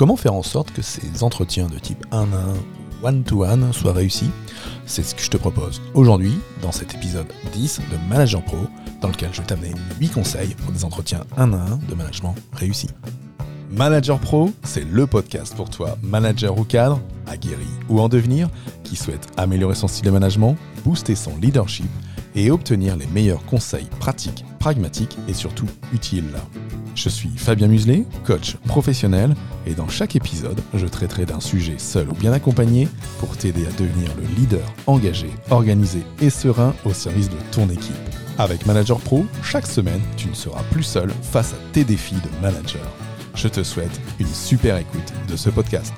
Comment faire en sorte que ces entretiens de type 1 à 1 ou one-to-one soient réussis? C'est ce que je te propose aujourd'hui dans cet épisode 10 de Manager Pro, dans lequel je vais t'amener 8 conseils pour des entretiens 1 à 1 de management réussis. Manager Pro, c'est le podcast pour toi, manager ou cadre, aguerri ou en devenir, qui souhaite améliorer son style de management, booster son leadership et obtenir les meilleurs conseils pratiques, pragmatiques et surtout utiles. Je suis Fabien Muselet, coach professionnel, et dans chaque épisode, je traiterai d'un sujet seul ou bien accompagné pour t'aider à devenir le leader engagé, organisé et serein au service de ton équipe. Avec Manager Pro, chaque semaine, tu ne seras plus seul face à tes défis de manager. Je te souhaite une super écoute de ce podcast.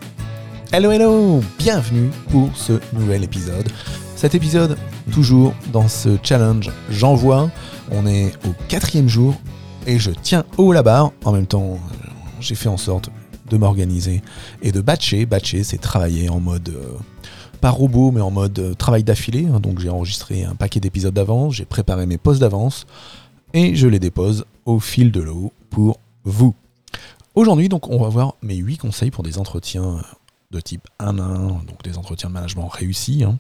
Hello hello Bienvenue pour ce nouvel épisode. Cet épisode, toujours dans ce challenge J'envoie. On est au quatrième jour et je tiens haut la barre. En même temps, j'ai fait en sorte de m'organiser et de batcher. Batcher, c'est travailler en mode, euh, pas robot, mais en mode euh, travail d'affilée. hein. Donc j'ai enregistré un paquet d'épisodes d'avance, j'ai préparé mes postes d'avance et je les dépose au fil de l'eau pour vous. Aujourd'hui, donc, on va voir mes 8 conseils pour des entretiens de type 1 à 1, donc des entretiens de management réussis. hein.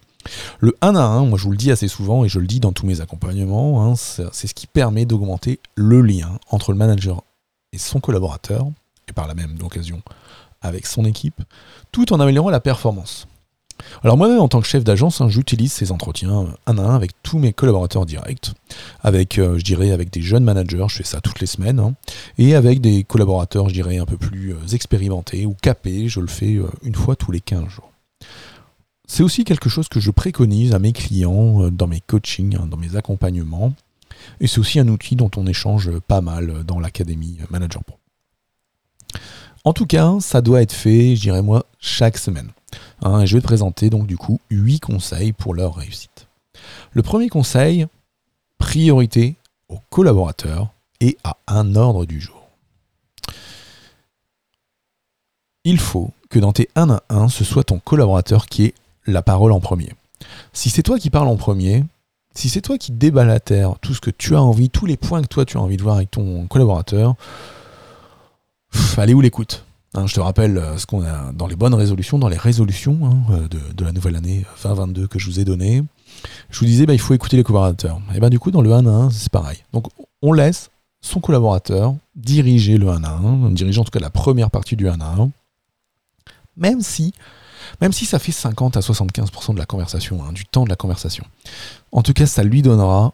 Le 1 à 1, moi je vous le dis assez souvent et je le dis dans tous mes accompagnements, hein, c'est ce qui permet d'augmenter le lien entre le manager et son collaborateur, et par la même occasion avec son équipe, tout en améliorant la performance. Alors moi-même en tant que chef d'agence, hein, j'utilise ces entretiens un à un avec tous mes collaborateurs directs, avec, euh, je dirais, avec des jeunes managers, je fais ça toutes les semaines, hein, et avec des collaborateurs, je dirais, un peu plus euh, expérimentés ou capés, je le fais euh, une fois tous les 15 jours. C'est aussi quelque chose que je préconise à mes clients euh, dans mes coachings, hein, dans mes accompagnements. Et c'est aussi un outil dont on échange pas mal euh, dans l'académie Manager Pro. En tout cas, ça doit être fait, je dirais moi, chaque semaine. Hein, et je vais te présenter donc du coup 8 conseils pour leur réussite. Le premier conseil, priorité aux collaborateurs et à un ordre du jour. Il faut que dans tes 1 à 1, ce soit ton collaborateur qui ait la parole en premier. Si c'est toi qui parles en premier, si c'est toi qui déballes à terre tout ce que tu as envie, tous les points que toi tu as envie de voir avec ton collaborateur, allez où l'écoute Hein, je te rappelle euh, ce qu'on a dans les bonnes résolutions, dans les résolutions hein, euh, de, la nouvelle année 2022 que je vous ai donné. Je vous disais, bah, il faut écouter les collaborateurs. Et ben du coup, dans le 1 à 1, c'est pareil. Donc, on laisse son collaborateur diriger le 1 à 1, diriger en tout cas la première partie du 1 à 1, même si, même si ça fait 50 à 75% de la conversation, hein, du temps de la conversation. En tout cas, ça lui donnera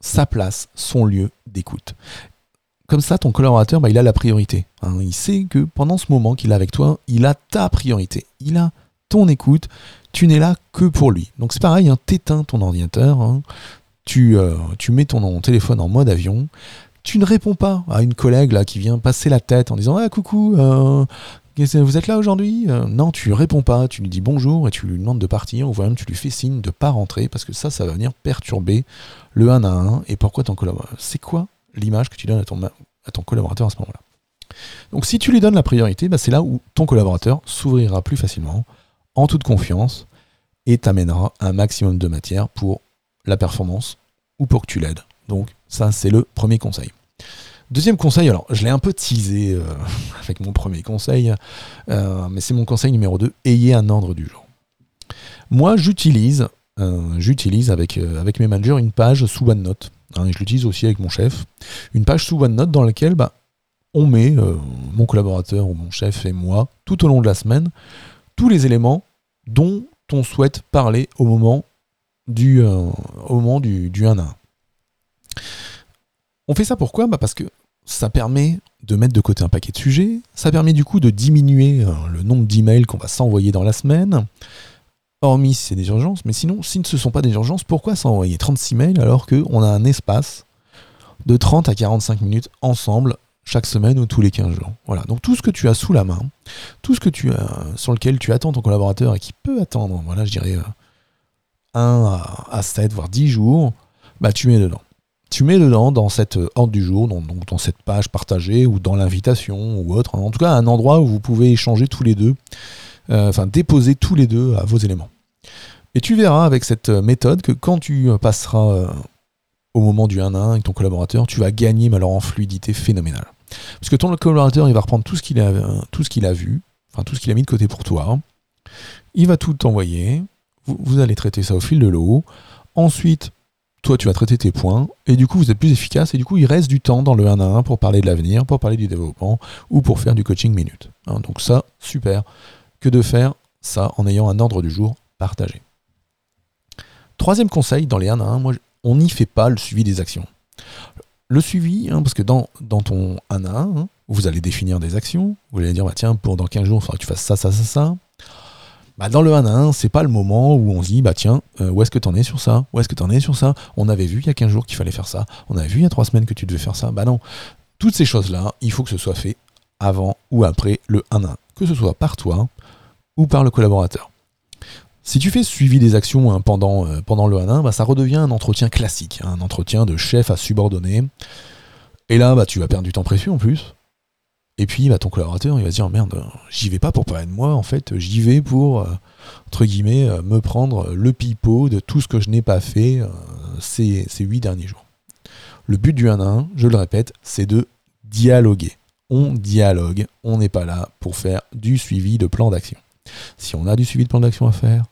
sa place, son lieu d'écoute. Comme ça, ton collaborateur, bah, il a la priorité. hein. Il sait que pendant ce moment qu'il est avec toi, il a ta priorité. Il a ton écoute. Tu n'es là que pour lui. Donc c'est pareil, hein, t'éteins ton ordinateur, hein. tu, euh, tu mets ton téléphone en mode avion. Tu ne réponds pas à une collègue là qui vient passer la tête en disant Ah coucou, euh, vous êtes là aujourd'hui? Euh, Non, tu réponds pas, tu lui dis bonjour et tu lui demandes de partir, ou même tu lui fais signe de pas rentrer parce que ça, ça va venir perturber le 1 à 1. Et pourquoi ton collaborateur C'est quoi l'image que tu donnes à ton, ma- à ton collaborateur à ce moment-là? Donc si tu lui donnes la priorité, bah, c'est là où ton collaborateur s'ouvrira plus facilement, en toute confiance, et t'amènera un maximum de matière pour la performance ou pour que tu l'aides. Donc ça, c'est le premier conseil. Deuxième conseil, alors je l'ai un peu teasé euh, avec mon premier conseil, euh, mais c'est mon conseil numéro 2, ayez un ordre du jour. Moi, j'utilise, euh, j'utilise avec, avec mes managers une page sous OneNote, hein, et je l'utilise aussi avec mon chef, une page sous OneNote dans laquelle bah, on met, mon collaborateur ou mon chef et moi, tout au long de la semaine, tous les éléments dont on souhaite parler au moment du, au moment du, du 1 à 1. On fait ça pourquoi? Bah Parce que ça permet de mettre de côté un paquet de sujets, ça permet du coup de diminuer euh, le nombre d'emails qu'on va s'envoyer dans la semaine, hormis si c'est des urgences, mais sinon, si ce ne sont pas des urgences, pourquoi s'envoyer 36 mails alors qu'on a un espace de 30 à 45 minutes ensemble chaque semaine ou tous les 15 jours? Voilà. Donc tout ce que tu as sous la main, tout ce que tu as, sur lequel tu attends ton collaborateur et qui peut attendre, voilà, je dirais 1 euh, à, 7, voire 10 jours, bah tu mets dedans. Tu mets dedans dans cette ordre du jour, donc dans cette page partagée ou dans l'invitation ou autre. En tout cas, un endroit où vous pouvez échanger tous les deux, euh, enfin déposer tous les deux à vos éléments. Et tu verras avec cette méthode que quand tu passeras euh, au moment du 1 à 1 avec ton collaborateur, tu vas gagner mais en fluidité phénoménale. Parce que ton collaborateur, il va reprendre tout ce qu'il a, tout ce qu'il a vu, enfin tout ce qu'il a mis de côté pour toi. Il va tout t'envoyer. Vous, allez traiter ça au fil de l'eau. Ensuite, toi, tu vas traiter tes points. Et du coup, vous êtes plus efficace. Et du coup, il reste du temps dans le 1 à 1 pour parler de l'avenir, pour parler du développement ou pour faire du coaching minute. Hein, donc ça, super. Que de faire ça en ayant un ordre du jour partagé. Troisième conseil, dans les 1 à 1, moi, on n'y fait pas le suivi des actions le suivi, hein, parce que dans, dans ton 1 à 1, hein, vous allez définir des actions, vous allez dire, bah, tiens, pour dans 15 jours, il faudra que tu fasses ça, ça, ça, ça. Bah, dans le 1 à 1, c'est pas le moment où on se dit, bah tiens, euh, où est-ce que tu en es sur ça? Où est-ce que tu en es sur ça? On avait vu il y a 15 jours qu'il fallait faire ça. On avait vu il y a 3 semaines que tu devais faire ça. Bah non. Toutes ces choses-là, il faut que ce soit fait avant ou après le 1 à 1. Que ce soit par toi ou par le collaborateur. Si tu fais suivi des actions hein, pendant, euh, pendant le 1-1, bah, ça redevient un entretien classique, hein, un entretien de chef à subordonné. Et là, bah, tu vas perdre du temps précieux en plus. Et puis, bah, ton collaborateur, il va se dire merde, j'y vais pas pour parler de moi, en fait, j'y vais pour, euh, entre guillemets, euh, me prendre le pipeau de tout ce que je n'ai pas fait ces, ces 8 derniers jours. Le but du 1 1, je le répète, c'est de dialoguer. On dialogue, on n'est pas là pour faire du suivi de plan d'action. Si on a du suivi de plan d'action à faire,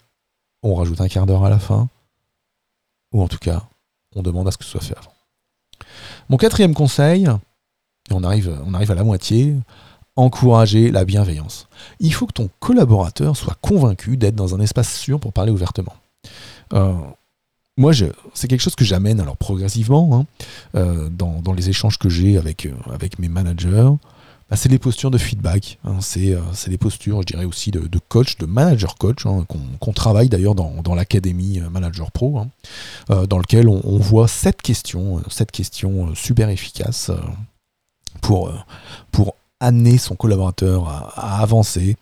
on rajoute un quart d'heure à la fin, ou en tout cas, on demande à ce que ce soit fait avant. Mon quatrième conseil, on arrive, on arrive à la moitié, encourager la bienveillance. Il faut que ton collaborateur soit convaincu d'être dans un espace sûr pour parler ouvertement. Euh, moi, c'est quelque chose que j'amène alors progressivement hein, euh, dans, les échanges que j'ai avec, euh, mes managers. Bah, c'est des postures de feedback. Hein. C'est des postures, je dirais aussi, de, coach, de manager coach, hein, qu'on travaille d'ailleurs dans, l'académie Manager Pro, dans lequel on, voit cette question, cette question super efficace pour, pour amener son collaborateur à, avancer.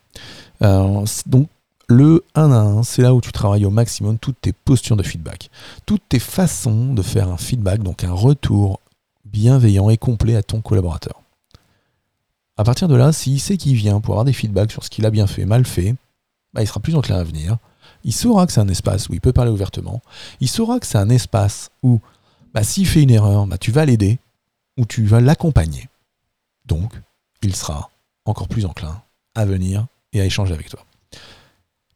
donc, le 1 à 1, c'est là où tu travailles au maximum toutes tes postures de feedback, toutes tes façons de faire un feedback, donc un retour bienveillant et complet à ton collaborateur. À partir de là, s'il sait qu'il vient pour avoir des feedbacks sur ce qu'il a bien fait, mal fait, bah, il sera plus enclin à venir. Il saura que c'est un espace où il peut parler ouvertement. Il saura que c'est un espace où, bah, s'il fait une erreur, bah, tu vas l'aider ou tu vas l'accompagner. Donc, il sera encore plus enclin à venir et à échanger avec toi.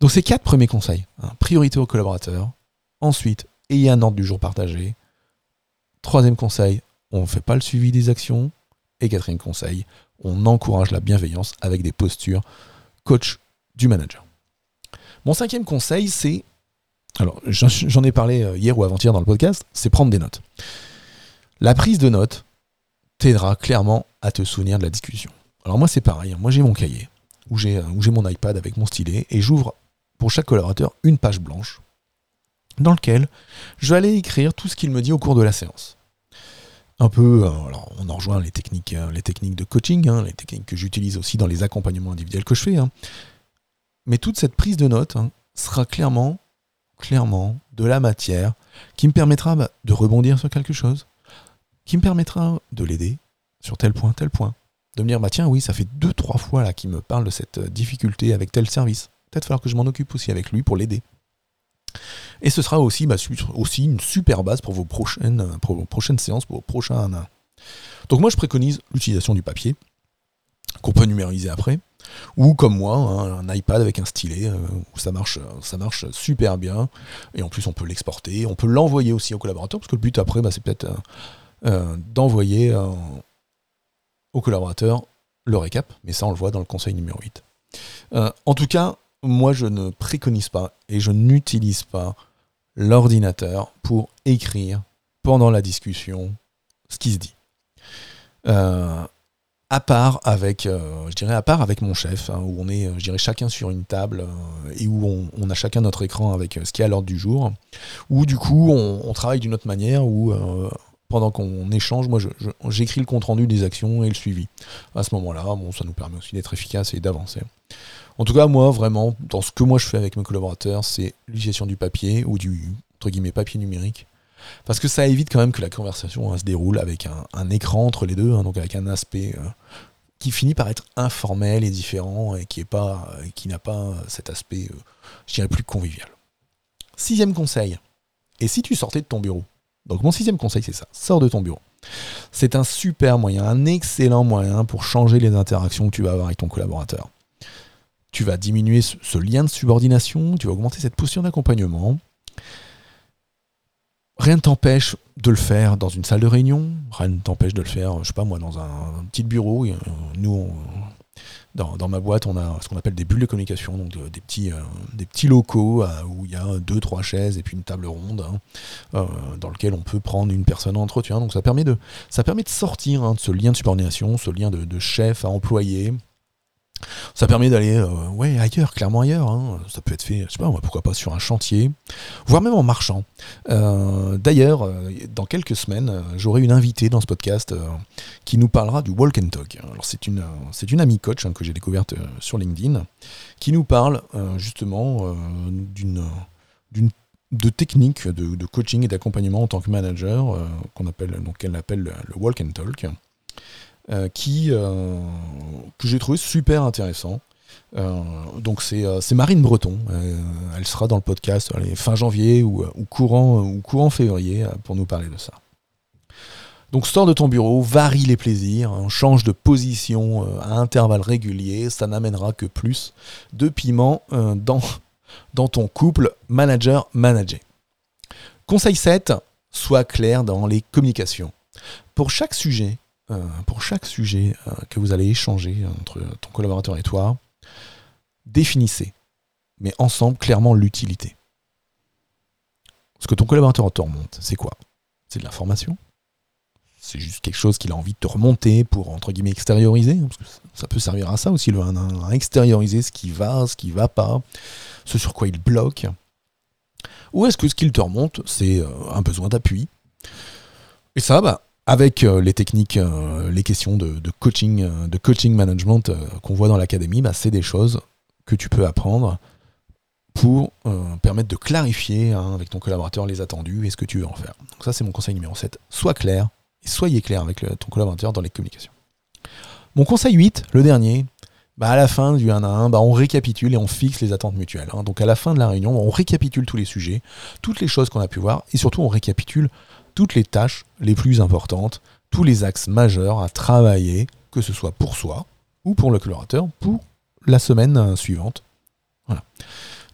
Donc, ces quatre premiers conseils. Hein. priorité aux collaborateurs. Ensuite, ayez un ordre du jour partagé. Troisième conseil, on ne fait pas le suivi des actions. Et quatrième conseil, on encourage la bienveillance avec des postures coach du manager. Mon cinquième conseil, c'est, alors j'en ai parlé euh, hier ou avant-hier dans le podcast, c'est prendre des notes. La prise de notes t'aidera clairement à te souvenir de la discussion. Alors moi c'est pareil, hein. moi j'ai mon cahier, où j'ai mon iPad avec mon stylet, et j'ouvre pour chaque collaborateur une page blanche dans laquelle je vais aller écrire tout ce qu'il me dit au cours de la séance un peu, euh, alors on en rejoint les techniques, euh, les techniques de coaching, hein, les techniques que j'utilise aussi dans les accompagnements individuels que je fais. Hein. Mais toute cette prise de notes sera clairement, clairement de la matière qui me permettra bah, de rebondir sur quelque chose, qui me permettra de l'aider sur tel point, tel point. De me dire, bah tiens, oui, ça fait deux, trois fois là qu'il me parle de cette euh, difficulté avec tel service. Peut-être falloir que je m'en occupe aussi avec lui pour l'aider. Et ce sera aussi, bah, aussi une super base pour vos prochaines, prochaines séances, pour vos prochains. Donc moi je préconise l'utilisation du papier, qu'on peut numériser après, ou comme moi, hein, un iPad avec un stylet, euh, où ça marche, ça marche super bien, et en plus on peut l'exporter, on peut l'envoyer aussi au collaborateur, parce que le but après, bah, c'est peut-être euh, euh, d'envoyer au collaborateur le récap, mais ça on le voit dans le conseil numéro 8. en tout cas, moi je ne préconise pas et je n'utilise pas l'ordinateur pour écrire pendant la discussion ce qui se dit. Euh, à part avec, euh, je dirais à part avec mon chef, hein, où on est, je dirais chacun sur une table euh, et où on, a chacun notre écran avec ce qui est à l'ordre du jour, où du coup on, travaille d'une autre manière, où pendant qu'on échange, moi j'écris le compte rendu des actions et le suivi. À ce moment-là, bon, ça nous permet aussi d'être efficace et d'avancer. En tout cas, moi, vraiment, dans ce que moi je fais avec mes collaborateurs, c'est l'utilisation du papier ou du entre guillemets papier numérique. Parce que ça évite quand même que la conversation hein, se déroule avec un, écran entre les deux, hein, donc avec un aspect euh, qui finit par être informel et différent et qui pas, qui n'a pas cet aspect, euh, je dirais, plus convivial. Sixième conseil. Et si tu sortais de ton bureau Donc mon sixième conseil, c'est ça. Sors de ton bureau. C'est un super moyen, un excellent moyen pour changer les interactions que tu vas avoir avec ton collaborateur. Tu vas diminuer ce lien de subordination, tu vas augmenter cette posture d'accompagnement. Rien ne t'empêche de le faire dans une salle de réunion, rien ne t'empêche de le faire, je sais pas moi, dans un, petit bureau. Nous, dans, ma boîte, on a ce qu'on appelle des bulles de communication, donc des, petits, euh, des petits locaux euh, où il y a deux, trois chaises et puis une table ronde hein, euh, dans lequel on peut prendre une personne en entretien. Donc ça permet de, ça permet de sortir hein, de ce lien de subordination, ce lien de chef à employé, ça permet d'aller euh, ouais, ailleurs, clairement ailleurs. Hein. Ça peut être fait, je sais pas, pourquoi pas sur un chantier, voire même en marchant. Euh, d'ailleurs, euh, dans quelques semaines, j'aurai une invitée dans ce podcast qui nous parlera du walk and talk. Alors c'est une, une amie coach hein, que j'ai découverte sur LinkedIn, qui nous parle justement d'une de techniques de, coaching et d'accompagnement en tant que manager, qu'on appelle, donc qu'elle appelle le walk and talk. Euh, qui, euh, que j'ai trouvé super intéressant. Euh, donc c'est Marine Breton. elle sera dans le podcast fin janvier ou, courant, ou courant février pour nous parler de ça. Donc sors de ton bureau, varie les plaisirs, hein, change de position à intervalles réguliers, ça n'amènera que plus de piment dans, dans ton couple manager-manager. Conseil 7, sois clair dans les communications. Pour chaque sujet euh, pour chaque sujet euh, que vous allez échanger entre ton collaborateur et toi, définissez, mais ensemble, clairement l'utilité. Ce que ton collaborateur te remonte, c'est quoi? C'est de l'information? C'est juste quelque chose qu'il a envie de te remonter pour, entre guillemets, extérioriser? Ça peut servir à ça aussi, le, à, extérioriser ce qui va, ce qui va pas, ce sur quoi il bloque. Ou est-ce que ce qu'il te remonte, c'est euh, un besoin d'appui? Et ça, bah, avec euh, les techniques, euh, les questions de, coaching, euh, de coaching management qu'on voit dans l'académie, bah, c'est des choses que tu peux apprendre pour permettre de clarifier hein, avec ton collaborateur les attendus et ce que tu veux en faire. Donc ça, c'est mon conseil numéro 7. Sois clair et soyez clair avec ton collaborateur dans les communications. Mon conseil 8, le dernier, bah à la fin du 1 à 1, bah on récapitule et on fixe les attentes mutuelles. Hein. Donc à la fin de la réunion, on récapitule tous les sujets, toutes les choses qu'on a pu voir, et surtout on récapitule toutes les tâches les plus importantes, tous les axes majeurs à travailler, que ce soit pour soi ou pour le collaborateur, pour la semaine euh, suivante. Voilà.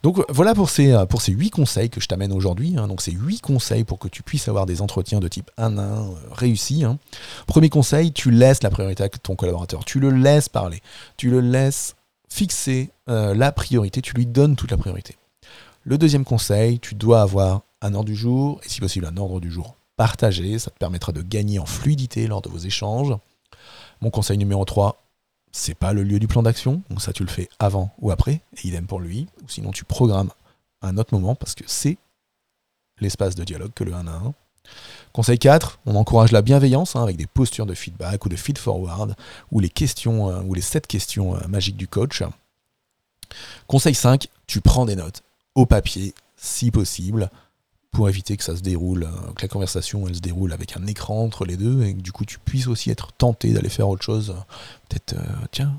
Donc voilà pour ces, euh, pour ces 8 conseils que je t'amène aujourd'hui. Hein. Donc ces 8 conseils pour que tu puisses avoir des entretiens de type 1 1 euh, réussis. Hein. Premier conseil, tu laisses la priorité à ton collaborateur. Tu le laisses parler. Tu le laisses fixer la priorité. Tu lui donnes toute la priorité. Le deuxième conseil, tu dois avoir un ordre du jour et si possible un ordre du jour partager, ça te permettra de gagner en fluidité lors de vos échanges. Mon conseil numéro 3, c'est pas le lieu du plan d'action, donc ça tu le fais avant ou après, et idem pour lui, ou sinon tu programmes un autre moment parce que c'est l'espace de dialogue que le 1 à 1. Conseil 4, on encourage la bienveillance hein, avec des postures de feedback ou de feed forward, ou les questions, euh, ou les 7 questions euh, magiques du coach. Conseil 5, tu prends des notes au papier si possible pour éviter que ça se déroule, euh, que la conversation elle se déroule avec un écran entre les deux et que du coup tu puisses aussi être tenté d'aller faire autre chose. Peut-être, euh, tiens,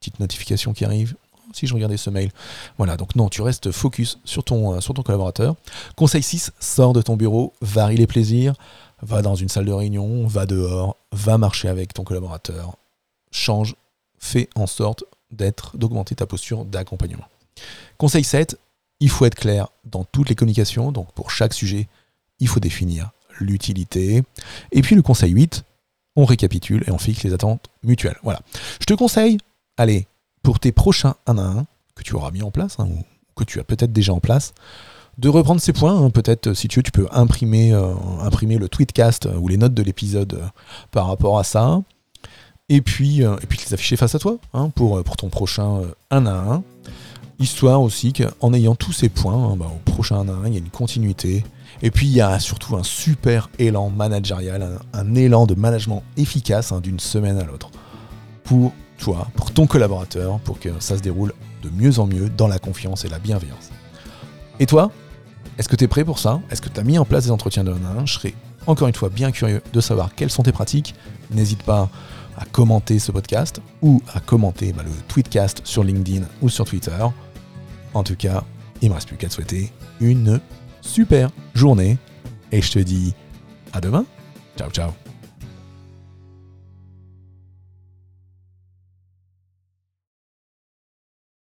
petite notification qui arrive. Si je regardais ce mail. Voilà, donc non, tu restes focus sur ton, euh, sur ton collaborateur. Conseil 6, sors de ton bureau, varie les plaisirs, va dans une salle de réunion, va dehors, va marcher avec ton collaborateur, change, fais en sorte d'être, d'augmenter ta posture d'accompagnement. Conseil 7, il faut être clair dans toutes les communications, donc pour chaque sujet, il faut définir l'utilité. Et puis le conseil 8, on récapitule et on fixe les attentes mutuelles. Voilà. Je te conseille, allez, pour tes prochains 1 à 1 que tu auras mis en place, hein, ou que tu as peut-être déjà en place, de reprendre ces points. Hein. peut-être, si tu veux, tu peux imprimer, euh, imprimer le tweetcast euh, ou les notes de l'épisode euh, par rapport à ça. Et puis, et puis les afficher face à toi hein, pour, pour ton prochain 1 à 1. Histoire aussi qu'en ayant tous ces points, hein, bah, au prochain 1 il y a une continuité Et puis il y a surtout un super élan managérial, un, élan de management efficace hein, d'une semaine à l'autre. Pour toi, pour ton collaborateur, pour que ça se déroule de mieux en mieux dans la confiance et la bienveillance. Et toi, est-ce que tu es prêt pour ça? Est-ce que tu as mis en place des entretiens de 1 à 1 Je serais encore une fois bien curieux de savoir quelles sont tes pratiques. N'hésite pas à commenter ce podcast ou à commenter bah, le tweetcast sur LinkedIn ou sur Twitter. En tout cas, il ne me reste plus qu'à te souhaiter une super journée et je te dis à demain. Ciao ciao